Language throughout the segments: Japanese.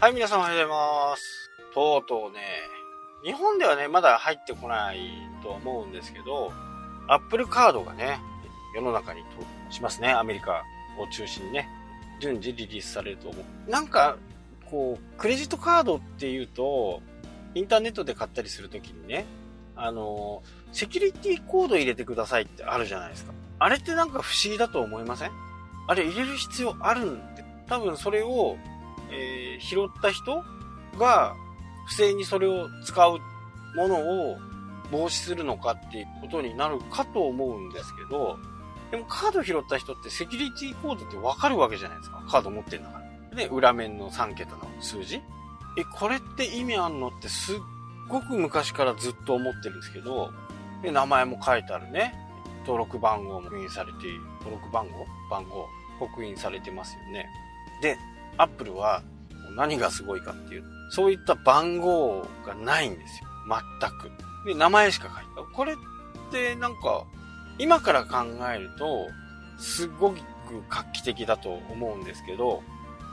はい、皆さんおはようございます。とうとうね、日本ではね、まだ入ってこないと思うんですけど、Apple カードがね、世の中に登場しますね。アメリカを中心にね。順次リリースされると思う。なんか、こう、クレジットカードっていうと、インターネットで買ったりするときにね、あの、セキュリティコード入れてくださいってあるじゃないですか。あれってなんか不思議だと思いません？あれ入れる必要あるんで、多分それを、えー拾った人が不正にそれを使うものを防止するのかっていうことになるかと思うんですけど、でもカード拾った人ってセキュリティコードってわかるわけじゃないですか。カード持ってんだから。で、裏面の3桁の数字え、これって意味あんのってすっごく昔からずっと思ってるんですけど、で、名前も書いてあるね。登録番号も刻印されている。登録番号？番号刻印されてますよね。で、アップルは何がすごいかっていう、そういった番号がないんですよ。全く。で、名前しか書いて。これってなんか、今から考えると、すごく画期的だと思うんですけど、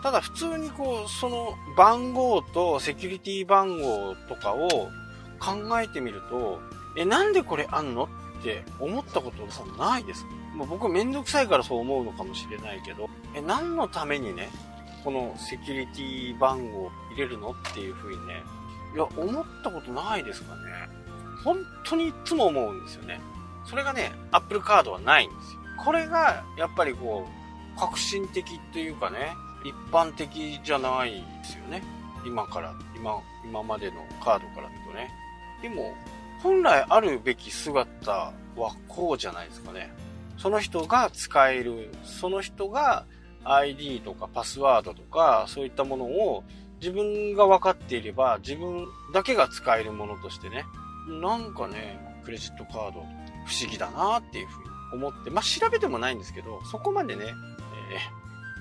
ただ普通にこう、その番号とセキュリティ番号とかを考えてみると、え、なんでこれあんのって思ったことさないです。もう僕めんどくさいからそう思うのかもしれないけど、え、何のためにね、このセキュリティ番号入れるのっていう風にね、いや、思ったことないですかね。本当にいつも思うんですよね。それがね、Apple カードはないんですよ。これが、やっぱりこう、革新的というかね、一般的じゃないですよね。今から、今、今までのカードから見るとね。でも、本来あるべき姿はこうじゃないですかね。その人が使える、その人が ID とかパスワードとか、そういったものを自分が分かっていれば、自分だけが使えるものとしてね、なんかね、クレジットカード不思議だなっていうふうに思って、まあ、調べてもないんですけど、そこまでね、えー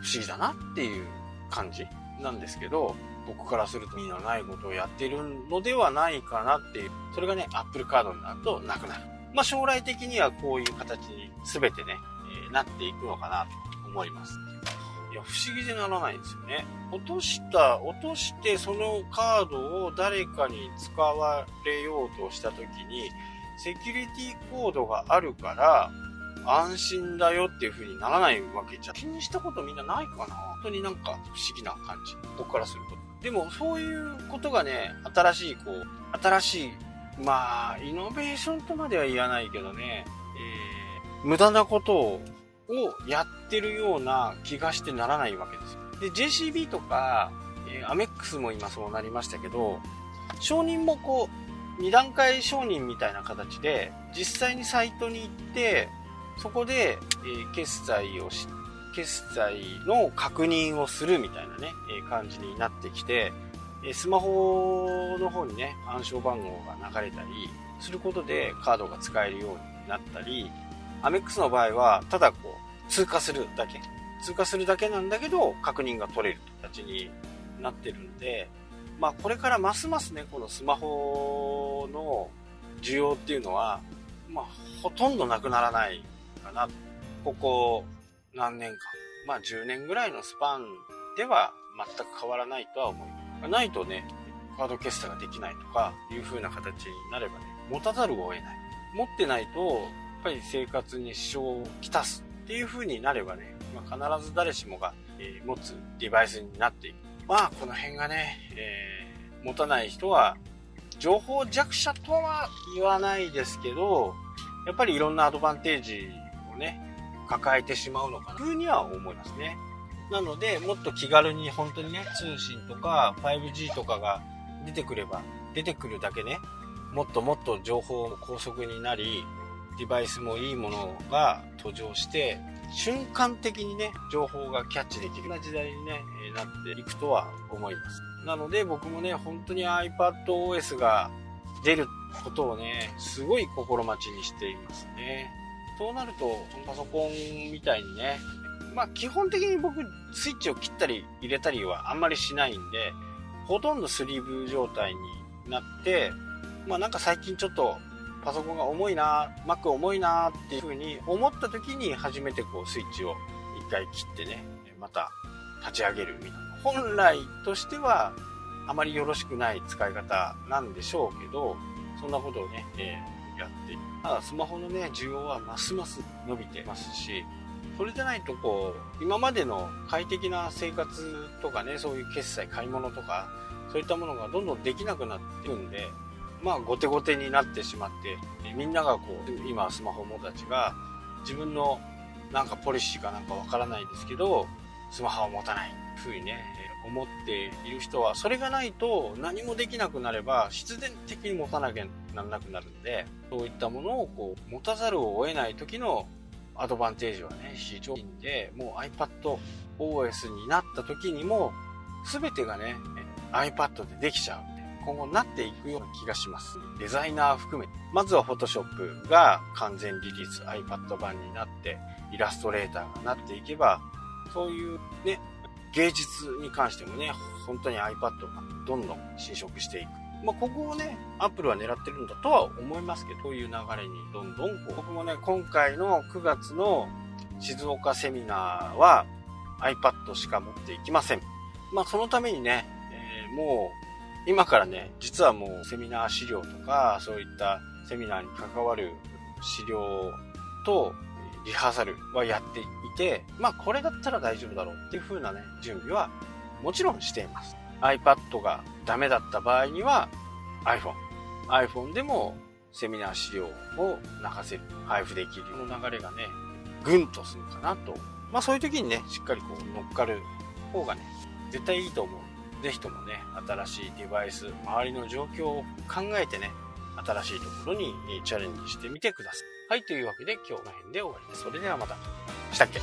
不思議だなっていう感じなんですけど、僕からすると意味のないことをやってるのではないかなっていう、それがね、Apple カードになるとなくなる。まあ、将来的にはこういう形に全てね、えーなっていくのかなと思います。いや、不思議でならないんですよね。落とした、落としてそのカードを誰かに使われようとした時に、セキュリティコードがあるから、安心だよっていう風にならないわけじゃ、気にしたことみんなないかな本当になんか不思議な感じ。僕からすると。でも、そういうことがね、新しい、こう、新しい、まあ、イノベーションとまでは言わないけどね、えー無駄なことををやってるような気がしてならないわけですよ。で、JCB とか、えーアメックスも今そうなりましたけど、承認もこう、二段階承認みたいな形で、実際にサイトに行って、そこで、えー決済をし、決済の確認をするみたいなね、えー感じになってきて、えスマホの方にね、暗証番号が流れたりすることでカードが使えるようになったり、アメックスの場合は、ただこう、通過するだけ。通過するだけなんだけど、確認が取れる形になってるんで、まあこれからますますね、このスマホの需要っていうのは、まあほとんどなくならないかな。ここ何年間、まあ10年ぐらいのスパンでは全く変わらないとは思います。ないとね、カード決済ができないとかいう風な形になればね、持たざるを得ない。持ってないと、ぱり生活に支障をきたすっていう風になればね、まあ、必ず誰しもが、え持つデバイスになっていく。まあ、この辺がね、えー持たない人は、情報弱者とは言わないですけど、やっぱりいろんなアドバンテージをね、抱えてしまうのかな、ふうには思いますね。なので、もっと気軽に本当にね、通信とか 5G とかが出てくれば、出てくるだけね、もっともっと情報も高速になり、デバイスもいいものが登場して、瞬間的にね、情報がキャッチできるような時代にね、なっていくとは思います。なので僕もね、本当に iPadOS が出ることをね、すごい心待ちにしていますね。そうなると、パソコンみたいにね、まあ基本的に僕、スイッチを切ったり入れたりはあんまりしないんで、ほとんどスリーブ状態になって、まあなんか最近ちょっとパソコンが重いな、Mac 重いなっていう風に思った時に初めてこうスイッチを一回切ってね、また立ち上げるみたいな。本来としてはあまりよろしくない使い方なんでしょうけど、そんなことをね、えー、やって。ただスマホのね、需要はますます伸びてますし、それでないとこう、今までの快適な生活とかね、そういう決済、買い物とか、そういったものがどんどんできなくなってるんで、まあ、後手後手になってしまって、みんながこう、今スマホ持たちが、自分のなんかポリシーかなんかわからないですけど、スマホを持たない、ふうにね、思っている人は、それがないと何もできなくなれば、必然的に持たなきゃならなくなるんで、そういったものをこう、持たざるを得ない時のアドバンテージはね、非常にいいんで、もう iPad OS になった時にも、全てがね、iPad でできちゃう。今後なっていくような気がします。デザイナー含め、まずは Photoshop が完全リリース iPad 版になって、イラストレーターがなっていけば、そういうね、芸術に関してもね、本当に iPad がどんどん侵食していく。まあ、ここをね、Apple は狙ってるんだとは思いますけど、こういう流れにどんどん、僕もね、今回の9月の静岡セミナーは iPad しか持っていきません。まあ、そのためにね、えー、もう、今からね、実はもうセミナー資料とか、そういったセミナーに関わる資料と、リハーサルはやっていて、まあこれだったら大丈夫だろうっていう風なね、準備はもちろんしています。iPad がダメだった場合には iPhone。iPhone でもセミナー資料を流せる、配布できるこの流れがね、ぐんとするかなと。まあそういう時にね、しっかりこう乗っかる方がね、絶対いいと思う。ぜひともね、新しいデバイス、周りの状況を考えてね、新しいところにチャレンジしてみてください。はい、というわけで今日の辺で終わりです。それではまた。したっけ？